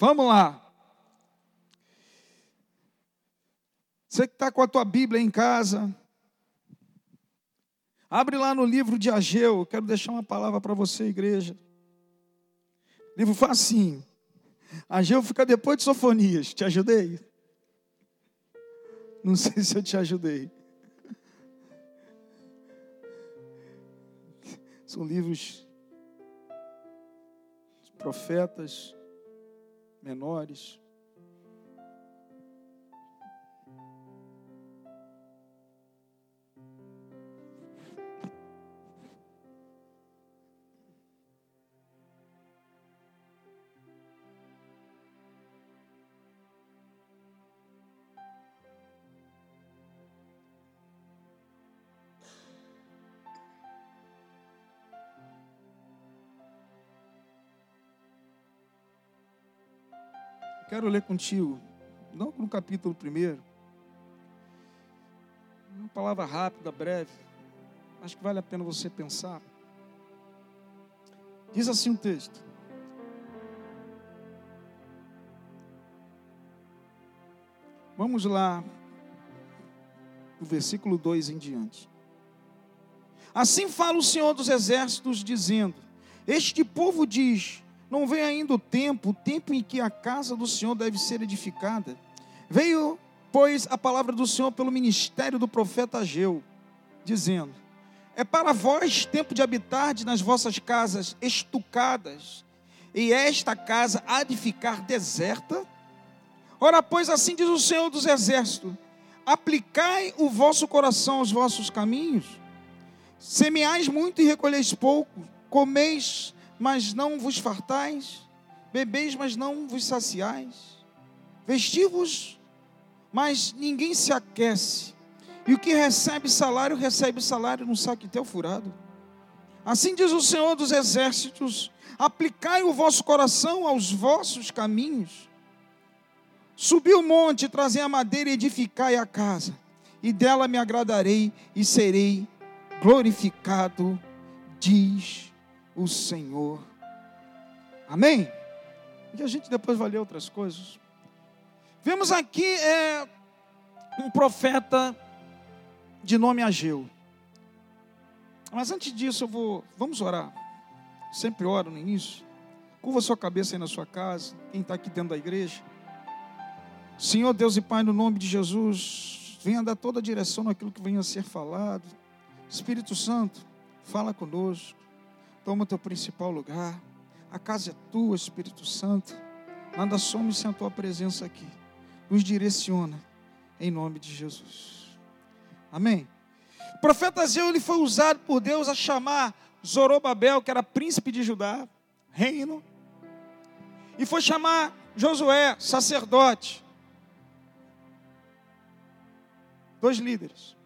Vamos lá. Você que está com a tua Bíblia em casa, abre lá no livro de Ageu. Quero deixar uma palavra para você, igreja. Livro facinho. Ageu fica depois de Sofonias. Te ajudei? Não sei se eu te ajudei. São livros de profetas menores. Quero ler contigo, não no capítulo primeiro. Uma palavra rápida, breve. Acho que vale a pena você pensar. Diz assim o texto. Vamos lá, do versículo 2 em diante. Assim fala o Senhor dos Exércitos, dizendo: Este povo diz: não vem ainda o tempo, o tempo em que a casa do Senhor deve ser edificada. Veio, pois, a palavra do Senhor pelo ministério do profeta Ageu, dizendo: É para vós tempo de habitar nas vossas casas estucadas, e esta casa há de ficar deserta? Ora, pois, assim diz o Senhor dos Exércitos: Aplicai o vosso coração aos vossos caminhos, semeais muito e recolheis pouco, comeis mas não vos fartais, bebeis, mas não vos saciais, vestivos, mas ninguém se aquece, e o que recebe salário, recebe salário num saquetel furado. Assim diz o Senhor dos Exércitos: aplicai o vosso coração aos vossos caminhos. Subi o monte, trazei a madeira e edificai a casa, e dela me agradarei e serei glorificado, diz o Senhor. Amém? E a gente depois vai ler outras coisas. Vemos aqui é, um profeta de nome Ageu. Mas antes disso, eu vou. Vamos orar. Sempre oro no início. Curva sua cabeça aí na sua casa. Quem está aqui dentro da igreja. Senhor Deus e Pai, no nome de Jesus, venha dar toda a direção naquilo que venha a ser falado. Espírito Santo, fala conosco. Toma o teu principal lugar. A casa é tua, Espírito Santo. Nada somos sem a tua presença aqui. Nos direciona em nome de Jesus. Amém. O profeta Zeu ele foi usado por Deus a chamar Zorobabel, que era príncipe de Judá, reino, e foi chamar Josué, sacerdote. Dois líderes.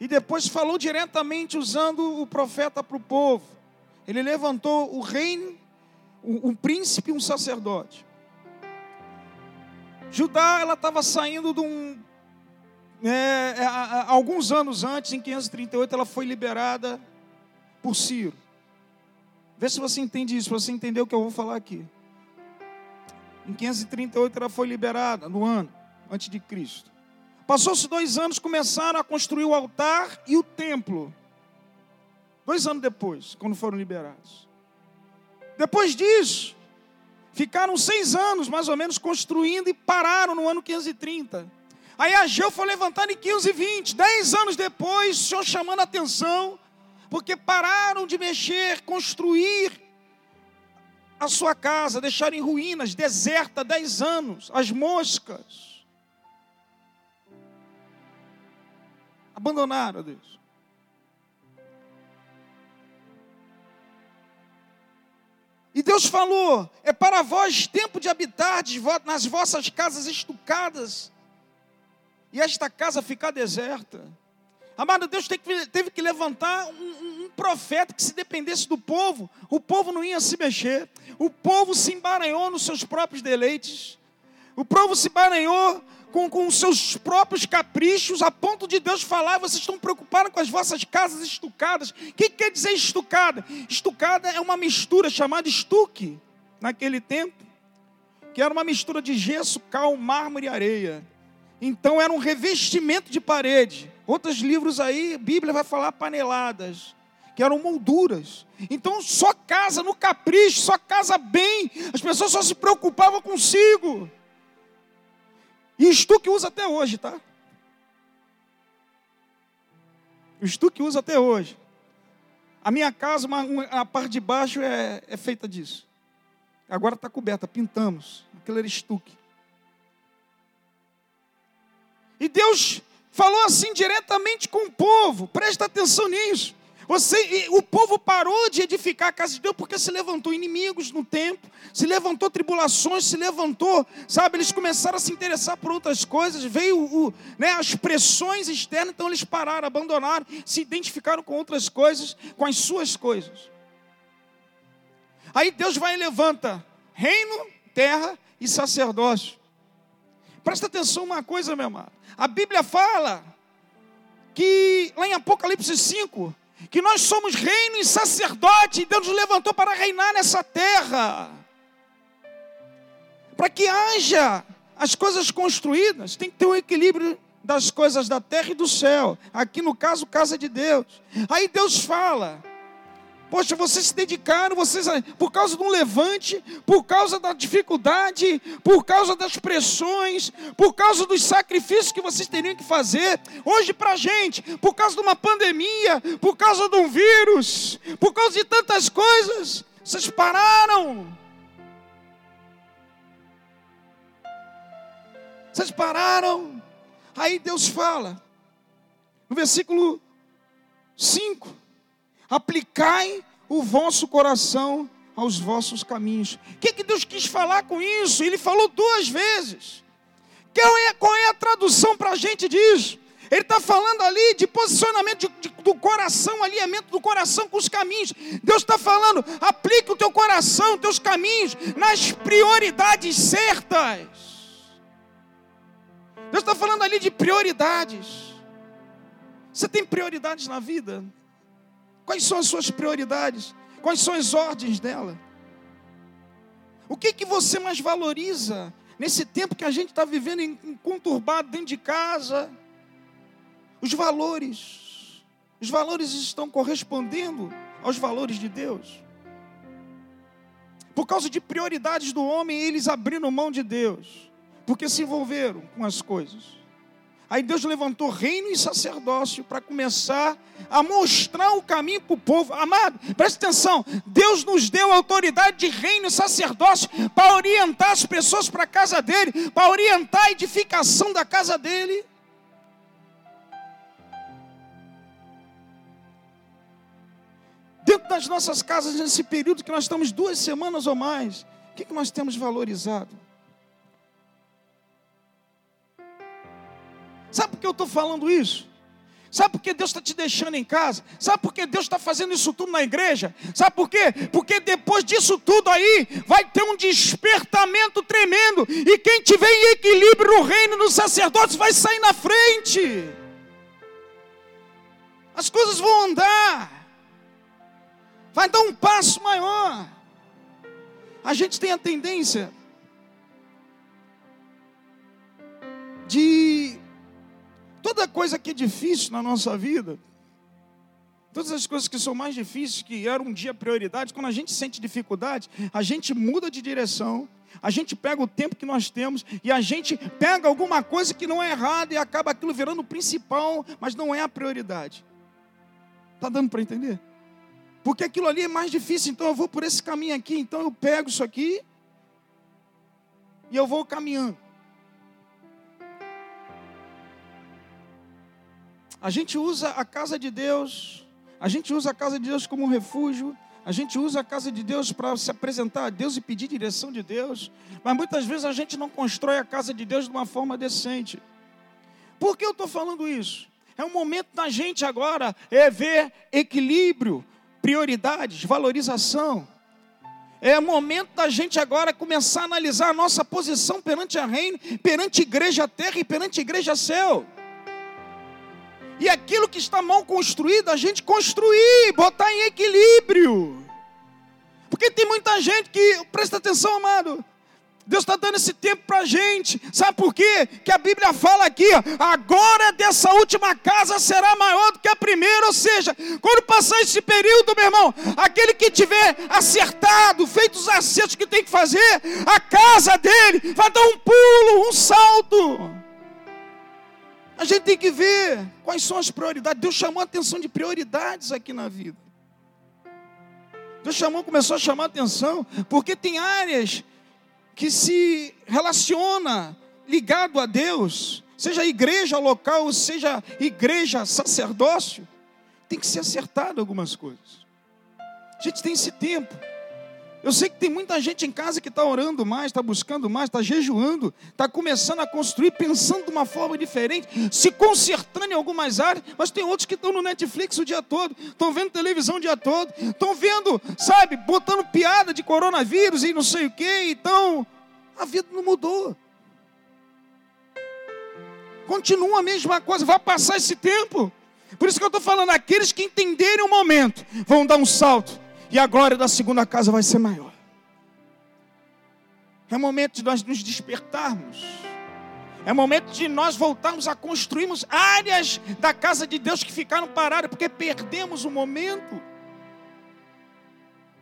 E depois falou diretamente usando o profeta para o povo. Ele levantou o reino, um, príncipe e um sacerdote. Judá, ela estava saindo de um. É, é, alguns anos antes, em 538, ela foi liberada por Ciro. Vê se você entende isso, você entender o que eu vou falar aqui. Em 538 ela foi liberada, no ano, antes de Cristo. Passou-se dois anos, começaram a construir o altar e o templo. Dois anos depois, quando foram liberados. Depois disso, ficaram seis anos, mais ou menos, construindo e pararam no ano 530. Aí Ageu foi levantado em 520. Dez anos depois, o Senhor chamando a atenção, porque pararam de mexer, construir a sua casa, deixaram em ruínas, deserta, dez anos, as moscas. Abandonaram a Deus. E Deus falou: é para vós tempo de habitar nas vossas casas estucadas, e esta casa ficar deserta. Amado, Deus teve que levantar um, um, profeta que, se dependesse do povo, o povo não ia se mexer, o povo se embaranhou nos seus próprios deleites, o povo se embaranhou com, com seus próprios caprichos, a ponto de Deus falar, vocês estão preocupados com as vossas casas estucadas. O que quer dizer estucada? Estucada é uma mistura chamada estuque, naquele tempo. que era uma mistura de gesso, cal, mármore e areia. Então era um revestimento de parede. Outros livros aí, a Bíblia vai falar paneladas, que eram molduras. Então só casa no capricho, só casa bem. As pessoas só se preocupavam consigo. E estuque usa até hoje, tá? Estuque usa até hoje. A minha casa, uma, uma, a parte de baixo é, é feita disso. Agora está coberta, pintamos. Aquilo era estuque. E Deus falou assim diretamente com o povo, presta atenção nisso. Você, o povo parou de edificar a casa de Deus porque se levantou inimigos no tempo, se levantou tribulações, se levantou, sabe? Eles começaram a se interessar por outras coisas, veio o, né, as pressões externas, então eles pararam, abandonaram, se identificaram com outras coisas, com as suas coisas. Aí Deus vai e levanta reino, terra e sacerdócio. Presta atenção uma coisa, meu amado. A Bíblia fala que lá em Apocalipse 5, que nós somos reino e sacerdote, e Deus nos levantou para reinar nessa terra. Para que haja as coisas construídas, tem que ter um equilíbrio das coisas da terra e do céu. Aqui no caso, casa de Deus. Aí Deus fala: Poxa, vocês se dedicaram, vocês por causa de um levante, por causa da dificuldade, por causa das pressões, por causa dos sacrifícios que vocês teriam que fazer. Hoje para a gente, por causa de uma pandemia, por causa de um vírus, por causa de tantas coisas, vocês pararam. Vocês pararam. Aí Deus fala, no versículo 5 aplicai o vosso coração aos vossos caminhos. O que, que Deus quis falar com isso? Ele falou duas vezes. Qual é, qual é a tradução para a gente disso? Ele está falando ali de posicionamento de, de, do coração, alinhamento do coração com os caminhos. Deus está falando, aplique o teu coração, os teus caminhos nas prioridades certas. Deus está falando ali de prioridades. Você tem prioridades na vida? Quais são as suas prioridades? Quais são as ordens dela? O que que você mais valoriza nesse tempo que a gente está vivendo em, conturbado dentro de casa? Os valores. Os valores estão correspondendo aos valores de Deus. Por causa de prioridades do homem, eles abriram mão de Deus, porque se envolveram com as coisas. Aí Deus levantou reino e sacerdócio para começar a mostrar o caminho para o povo. Amado, preste atenção: Deus nos deu autoridade de reino e sacerdócio para orientar as pessoas para a casa dele, para orientar a edificação da casa dele. Dentro das nossas casas, nesse período que nós estamos duas semanas ou mais, o que, que nós temos valorizado? Por que eu estou falando isso? Sabe por que Deus está te deixando em casa? Sabe por que Deus está fazendo isso tudo na igreja? Sabe por quê? Porque depois disso tudo aí, vai ter um despertamento tremendo. E quem tiver em equilíbrio no reino, no sacerdócio, vai sair na frente. As coisas vão andar. Vai dar um passo maior. A gente tem a tendência Toda coisa que é difícil na nossa vida, todas as coisas que são mais difíceis, que eram um dia prioridade, quando a gente sente dificuldade, a gente muda de direção, a gente pega o tempo que nós temos e a gente pega alguma coisa que não é errada e acaba aquilo virando o principal, mas não é a prioridade. Está dando para entender? Porque aquilo ali é mais difícil, então eu vou por esse caminho aqui, então eu pego isso aqui e eu vou caminhando. A gente usa a casa de Deus, a gente usa a casa de Deus como um refúgio, a gente usa a casa de Deus para se apresentar a Deus e pedir direção de Deus, mas muitas vezes a gente não constrói a casa de Deus de uma forma decente. Por que eu estou falando isso? É um momento da gente agora é ver equilíbrio, prioridades, valorização. É momento da gente agora começar a analisar a nossa posição perante a reino, perante igreja terra e perante igreja céu. E aquilo que está mal construído, a gente construir, botar em equilíbrio. Porque tem muita gente que, presta atenção, amado, Deus está dando esse tempo para a gente. Sabe por quê? Que a Bíblia fala aqui: agora dessa última casa será maior do que a primeira. Ou seja, quando passar esse período, meu irmão, aquele que tiver acertado, feito os acertos que tem que fazer, a casa dele vai dar um pulo, um salto. A gente tem que ver quais são as prioridades. Deus chamou a atenção de prioridades aqui na vida. Deus chamou, começou a chamar a atenção, porque tem áreas que se relaciona ligado a Deus, seja igreja local, seja igreja sacerdócio, tem que ser acertado algumas coisas. A gente tem esse tempo. Eu sei que tem muita gente em casa que está orando mais, está buscando mais, está jejuando, está começando a construir, pensando de uma forma diferente, se consertando em algumas áreas, mas tem outros que estão no Netflix o dia todo, estão vendo televisão o dia todo, estão vendo, sabe, botando piada de coronavírus e não sei o quê, então a vida não mudou. Continua a mesma coisa, vai passar esse tempo. Por isso que eu estou falando, aqueles que entenderem o momento vão dar um salto e a glória da segunda casa vai ser maior. É momento de nós nos despertarmos. É momento de nós voltarmos a construirmos áreas da casa de Deus que ficaram paradas, porque perdemos o momento.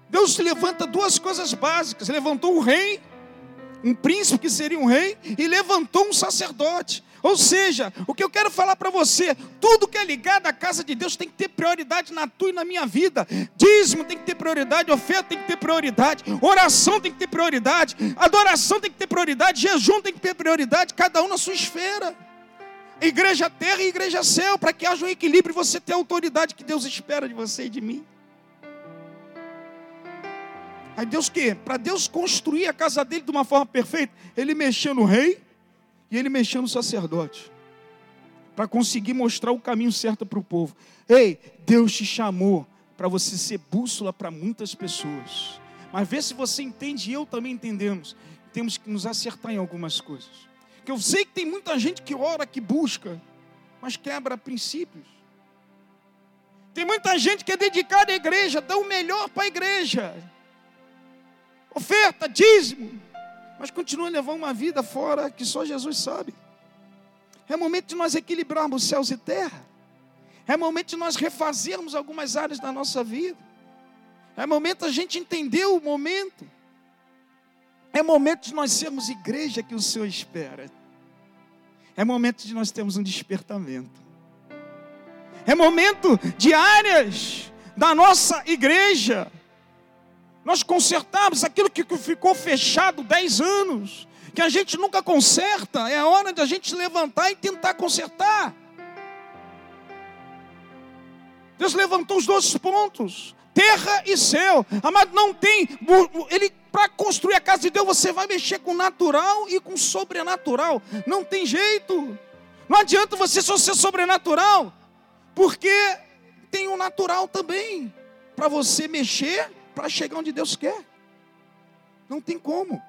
Deus levanta duas coisas básicas: levantou o rei, um príncipe que seria um rei, e levantou um sacerdote. Ou seja, o que eu quero falar para você, tudo que é ligado à casa de Deus tem que ter prioridade na tua e na minha vida. Dízimo tem que ter prioridade, oferta tem que ter prioridade, oração tem que ter prioridade, adoração tem que ter prioridade, jejum tem que ter prioridade, cada um na sua esfera. Igreja terra e igreja céu, para que haja um equilíbrio e você ter a autoridade que Deus espera de você e de mim. Aí Deus que? Para Deus construir a casa dele de uma forma perfeita, ele mexeu no rei, e ele mexeu no sacerdote para conseguir mostrar o caminho certo para o povo. Ei, Deus te chamou para você ser bússola para muitas pessoas. Mas vê se você entende e eu também entendemos. Temos que nos acertar em algumas coisas. Que eu sei que tem muita gente que ora, que busca, mas quebra princípios. Tem muita gente que é dedicada à igreja, dá o melhor para a igreja. Oferta, dízimo, mas continua levando uma vida fora que só Jesus sabe. É momento de nós equilibrarmos céus e terra. É momento de nós refazermos algumas áreas da nossa vida. É momento a gente entender o momento. É momento de nós sermos igreja que o Senhor espera. É momento de nós termos um despertamento. É momento de áreas da nossa igreja nós consertamos aquilo que ficou fechado dez anos, que a gente nunca conserta, é hora de a gente levantar e tentar consertar. Deus levantou os dois pontos, terra e céu. Amado, não tem. Ele para construir a casa de Deus, você vai mexer com natural e com sobrenatural. Não tem jeito. Não adianta você só ser sobrenatural, porque tem o natural também para você mexer para chegar onde Deus quer. Não tem como.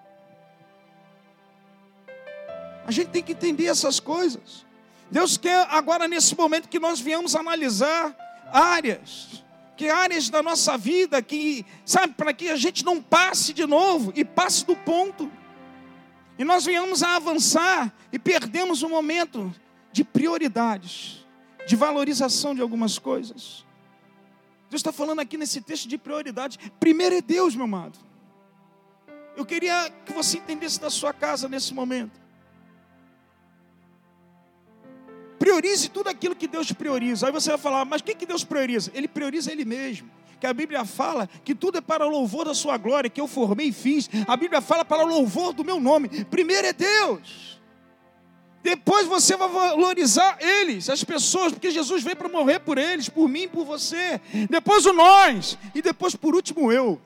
A gente tem que entender essas coisas. Deus quer agora nesse momento que nós viemos analisar áreas, que áreas da nossa vida que, sabe, para que a gente não passe de novo e passe do ponto. E nós viemos a avançar e perdemos um momento de prioridades, de valorização de algumas coisas. Deus está falando aqui nesse texto de prioridade. Primeiro é Deus, meu amado. Eu queria que você entendesse da sua casa nesse momento. Priorize tudo aquilo que Deus prioriza. Aí você vai falar, mas o que, que Deus prioriza? Ele prioriza Ele mesmo. Que a Bíblia fala que tudo é para o louvor da sua glória, que eu formei e fiz. A Bíblia fala para o louvor do meu nome. Primeiro é Deus. Depois você vai valorizar eles, as pessoas, porque Jesus veio para morrer por eles, por mim, por você. Depois o nós. E depois, por último, eu.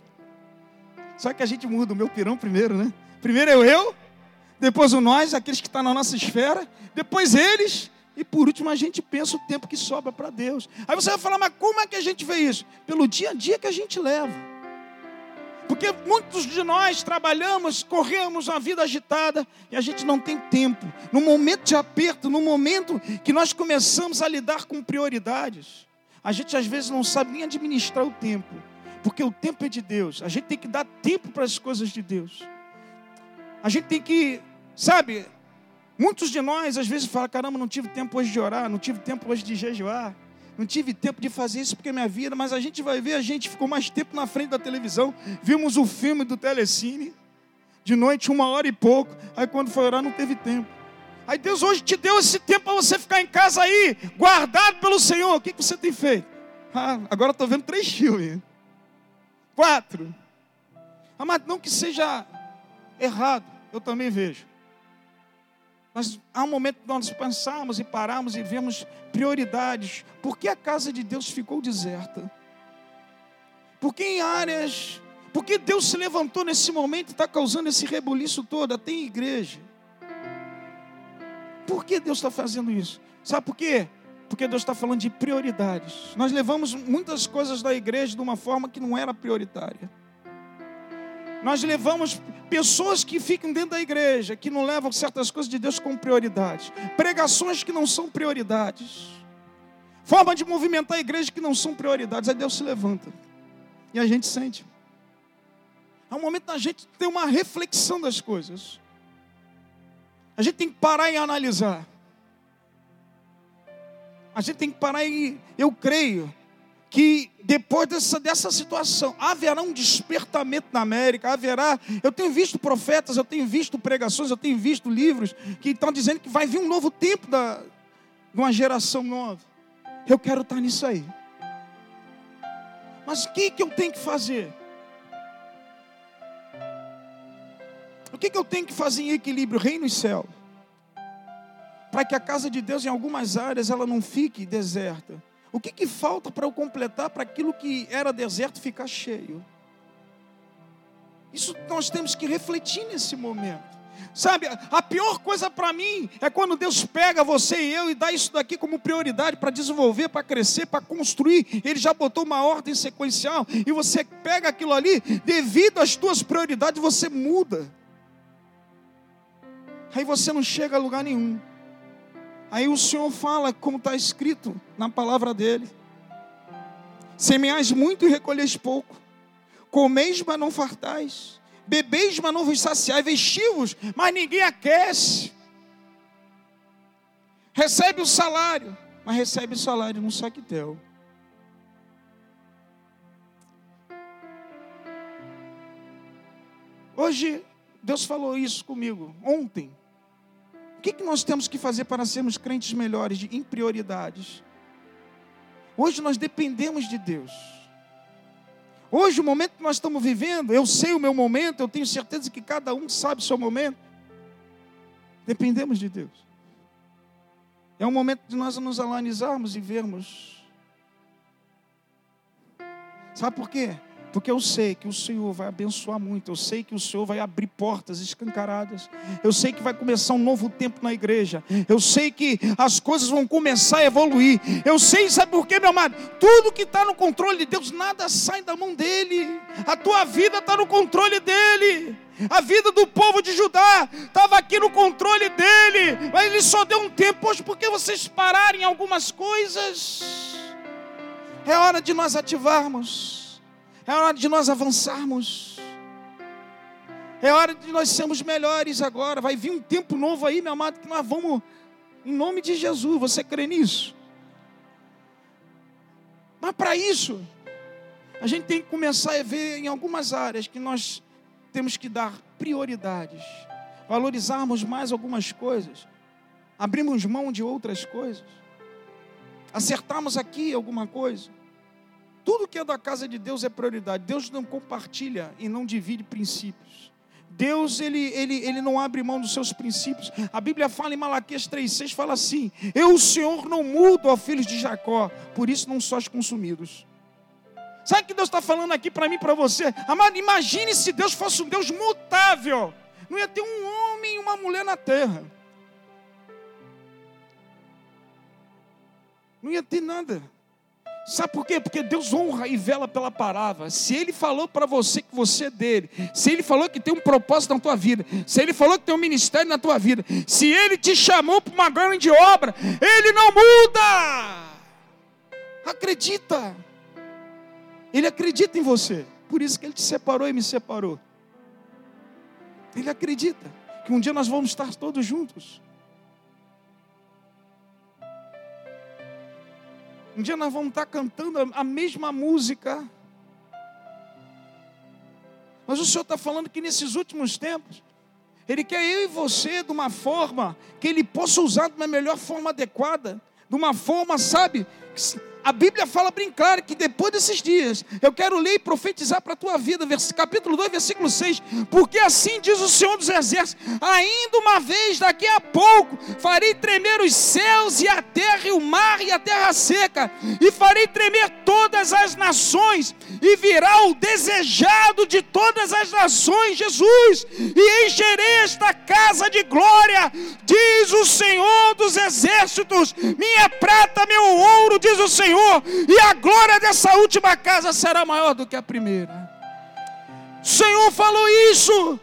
Só que a gente muda o meu pirão primeiro, né? Primeiro é o eu, depois o nós, aqueles que estão na nossa esfera, depois eles, e por último a gente pensa o tempo que sobra para Deus. Aí você vai falar, mas como é que a gente vê isso? Pelo dia a dia que a gente leva. Porque muitos de nós trabalhamos, corremos uma vida agitada e a gente não tem tempo. No momento de aperto, no momento que nós começamos a lidar com prioridades, a gente às vezes não sabe nem administrar o tempo. Porque o tempo é de Deus. A gente tem que dar tempo para as coisas de Deus. A gente tem que, sabe, muitos de nós às vezes falam: caramba, não tive tempo hoje de orar, não tive tempo hoje de jejuar, não tive tempo de fazer isso porque é minha vida, mas a gente vai ver, a gente ficou mais tempo na frente da televisão, vimos o filme do Telecine, de noite, uma hora e pouco, aí quando foi orar não teve tempo. Aí Deus hoje te deu esse tempo para você ficar em casa aí, guardado pelo Senhor. O que, que você tem feito? Ah, agora estou vendo três filmes. Quatro. Amado, não que seja errado, eu também vejo. Mas há um momento que nós pensamos e paramos e vemos prioridades. Por que a casa de Deus ficou deserta? Por que em áreas. Por que Deus se levantou nesse momento e está causando esse rebuliço todo? Tem igreja. Por que Deus está fazendo isso? Sabe por quê? Porque Deus está falando de prioridades. Nós levamos muitas coisas da igreja de uma forma que não era prioritária. Nós levamos pessoas que ficam dentro da igreja, que não levam certas coisas de Deus como prioridades. Pregações que não são prioridades. Forma de movimentar a igreja que não são prioridades. Aí Deus se levanta. E a gente sente. É um momento da gente ter uma reflexão das coisas. A gente tem que parar e analisar. A gente tem que parar e. Eu creio que depois dessa, dessa situação haverá um despertamento na América, haverá. Eu tenho visto profetas, eu tenho visto pregações, eu tenho visto livros que estão dizendo que vai vir um novo tempo da, de uma geração nova. Eu quero estar nisso aí. Mas o que, que eu tenho que fazer? O que, que eu tenho que fazer em equilíbrio, reino e céu? Para que a casa de Deus, em algumas áreas, ela não fique deserta. O que, que falta para eu completar para aquilo que era deserto ficar cheio? Isso nós temos que refletir nesse momento. Sabe, a pior coisa para mim é quando Deus pega você e eu e dá isso daqui como prioridade para desenvolver, para crescer, para construir. Ele já botou uma ordem sequencial e você pega aquilo ali, devido às tuas prioridades, você muda. Aí você não chega a lugar nenhum. Aí o Senhor fala, como está escrito na palavra dele: Semeais muito e recolheis pouco, comeis, mas não fartais, bebeis, mas não vos saciais, vestivos, mas ninguém aquece. Recebe o salário, mas recebe o salário num saquetel. Hoje, Deus falou isso comigo, ontem. O que, que nós temos que fazer para sermos crentes melhores em prioridades? Hoje nós dependemos de Deus. Hoje, o momento que nós estamos vivendo, eu sei o meu momento, eu tenho certeza que cada um sabe o seu momento. Dependemos de Deus. É um momento de nós nos analisarmos e vermos. Sabe por quê? Porque eu sei que o Senhor vai abençoar muito, eu sei que o Senhor vai abrir portas escancaradas, eu sei que vai começar um novo tempo na igreja, eu sei que as coisas vão começar a evoluir, eu sei, sabe por quê, meu amado? Tudo que está no controle de Deus, nada sai da mão dEle, a tua vida está no controle dEle. A vida do povo de Judá estava aqui no controle dele, mas ele só deu um tempo hoje porque vocês pararem algumas coisas. É hora de nós ativarmos. É hora de nós avançarmos. É hora de nós sermos melhores agora. Vai vir um tempo novo aí, meu amado, que nós vamos, em nome de Jesus. Você crê nisso? Mas para isso, a gente tem que começar a ver em algumas áreas que nós temos que dar prioridades, valorizarmos mais algumas coisas, abrirmos mão de outras coisas, acertarmos aqui alguma coisa. Tudo que é da casa de Deus é prioridade. Deus não compartilha e não divide princípios. Deus ele, ele, ele não abre mão dos seus princípios. A Bíblia fala em Malaquias 3,6, fala assim: Eu, o Senhor, não mudo, ó filhos de Jacó, por isso não sois consumidos. Sabe o que Deus está falando aqui para mim para você? Amado, imagine se Deus fosse um Deus mutável. Não ia ter um homem e uma mulher na terra. Não ia ter nada. Sabe por quê? Porque Deus honra e vela pela palavra. Se Ele falou para você que você é dele, se Ele falou que tem um propósito na tua vida, se Ele falou que tem um ministério na tua vida, se Ele te chamou para uma grande obra, Ele não muda. Acredita. Ele acredita em você. Por isso que Ele te separou e me separou. Ele acredita. que um dia nós vamos estar todos juntos. Um dia nós vamos estar cantando a mesma música. Mas o Senhor está falando que nesses últimos tempos, Ele quer eu e você de uma forma que Ele possa usar de uma melhor forma adequada, de uma forma, sabe, a Bíblia fala bem claro que depois desses dias, eu quero ler e profetizar para a tua vida, capítulo 2, versículo 6, porque assim diz o Senhor dos Exércitos: ainda uma vez, daqui a pouco, farei tremer os céus e a terra e o mar e a terra seca, e farei tremer todas as nações, e virá o desejado de todas as nações, Jesus, e encherei esta casa de glória, diz o Senhor dos Exércitos, minha prata, meu ouro, diz o Senhor Senhor, e a glória dessa última casa será maior do que a primeira. O Senhor falou isso.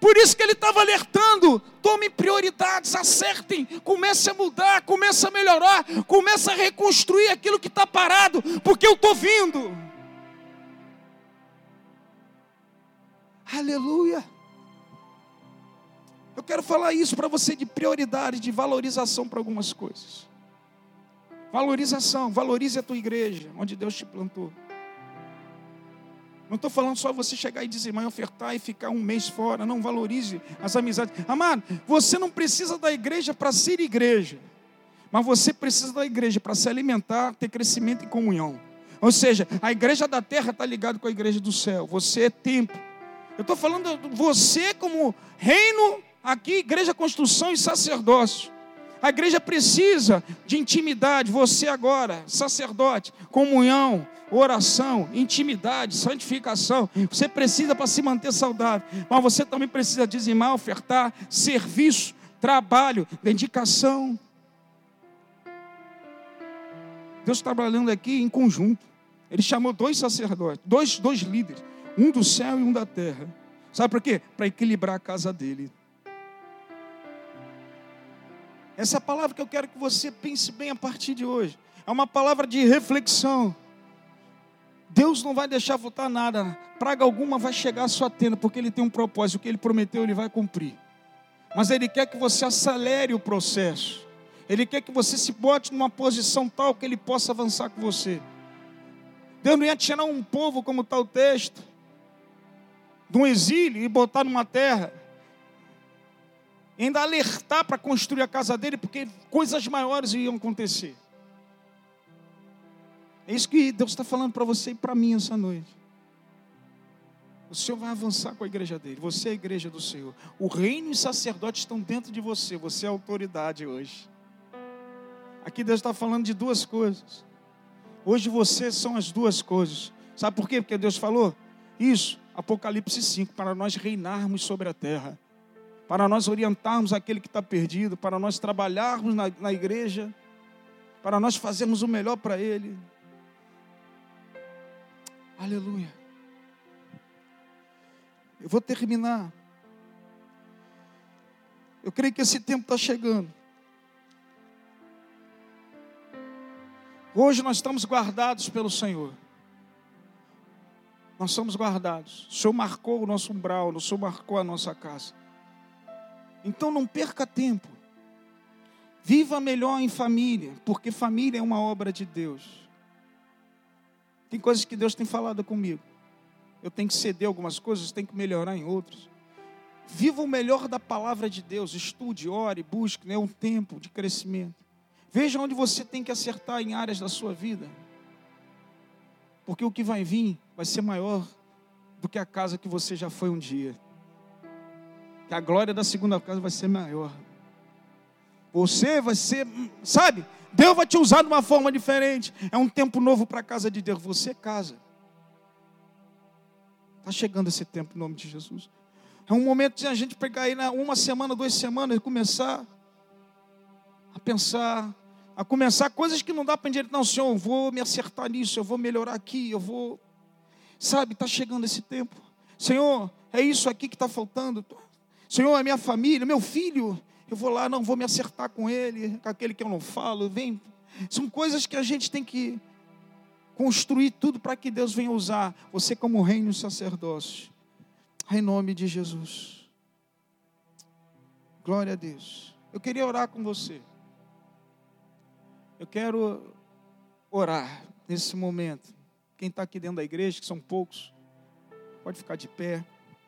Por isso que ele estava alertando. Tomem prioridades, acertem, comece a mudar, comece a melhorar, comece a reconstruir aquilo que está parado, porque eu estou vindo. Aleluia. Eu quero falar isso para você de prioridade, de valorização para algumas coisas. Valorização, valorize a tua igreja, onde Deus te plantou. Não estou falando só você chegar e dizer, mãe, ofertar e ficar um mês fora. Não, valorize as amizades. Amado, você não precisa da igreja para ser igreja. Mas você precisa da igreja para se alimentar, ter crescimento e comunhão. Ou seja, a igreja da terra está ligada com a igreja do céu. Você é templo. Eu estou falando você como reino, aqui, igreja, construção e sacerdócio. A igreja precisa de intimidade, você agora, sacerdote, comunhão, oração, intimidade, santificação. Você precisa para se manter saudável, mas você também precisa dizimar, ofertar, serviço, trabalho, dedicação. Deus trabalhando aqui em conjunto. Ele chamou dois sacerdotes, dois, dois líderes, um do céu e um da terra. Sabe por quê? Para equilibrar a casa dele. Essa é a palavra que eu quero que você pense bem a partir de hoje. É uma palavra de reflexão. Deus não vai deixar voltar nada. Praga alguma vai chegar à sua tenda, porque Ele tem um propósito. O que Ele prometeu, Ele vai cumprir. Mas Ele quer que você acelere o processo. Ele quer que você se bote numa posição tal que Ele possa avançar com você. Deus não ia tirar um povo, como está o texto, de um exílio e botar numa terra ainda alertar para construir a casa dele, porque coisas maiores iam acontecer. É isso que Deus está falando para você e para mim essa noite. O Senhor vai avançar com a igreja dele. Você é a igreja do Senhor. O reino e o sacerdote estão dentro de você. Você é a autoridade hoje. Aqui Deus está falando de duas coisas. Hoje vocês são as duas coisas. Sabe por quê? Porque Deus falou isso, Apocalipse 5, para nós reinarmos sobre a terra para nós orientarmos aquele que está perdido, para nós trabalharmos na, na igreja, para nós fazermos o melhor para ele. Aleluia. Eu vou terminar. Eu creio que esse tempo está chegando. Hoje nós estamos guardados pelo Senhor. Nós somos guardados. O Senhor marcou o nosso umbral, o Senhor marcou a nossa casa. Então não perca tempo. Viva melhor em família, porque família é uma obra de Deus. Tem coisas que Deus tem falado comigo. Eu tenho que ceder algumas coisas, tenho que melhorar em outras. Viva o melhor da palavra de Deus. Estude, ore, busque. É né, um tempo de crescimento. Veja onde você tem que acertar em áreas da sua vida. Porque o que vai vir vai ser maior do que a casa que você já foi um dia que a glória da segunda casa vai ser maior. Você vai ser, sabe? Deus vai te usar de uma forma diferente. É um tempo novo para a casa de Deus. Você casa. Está chegando esse tempo em nome de Jesus. É um momento de a gente pegar aí na uma semana, duas semanas e começar a pensar, a começar coisas que não dá para direito. Não, Senhor, eu vou me acertar nisso, eu vou melhorar aqui, eu vou. Sabe, está chegando esse tempo. Senhor, é isso aqui que está faltando. Senhor, é minha família, meu filho, eu vou lá, não vou me acertar com ele, com aquele que eu não falo, vem. São coisas que a gente tem que construir tudo para que Deus venha usar você como reino e sacerdócio. Em nome de Jesus. Glória a Deus. Eu queria orar com você. Eu quero orar nesse momento. Quem está aqui dentro da igreja, que são poucos, pode ficar de pé.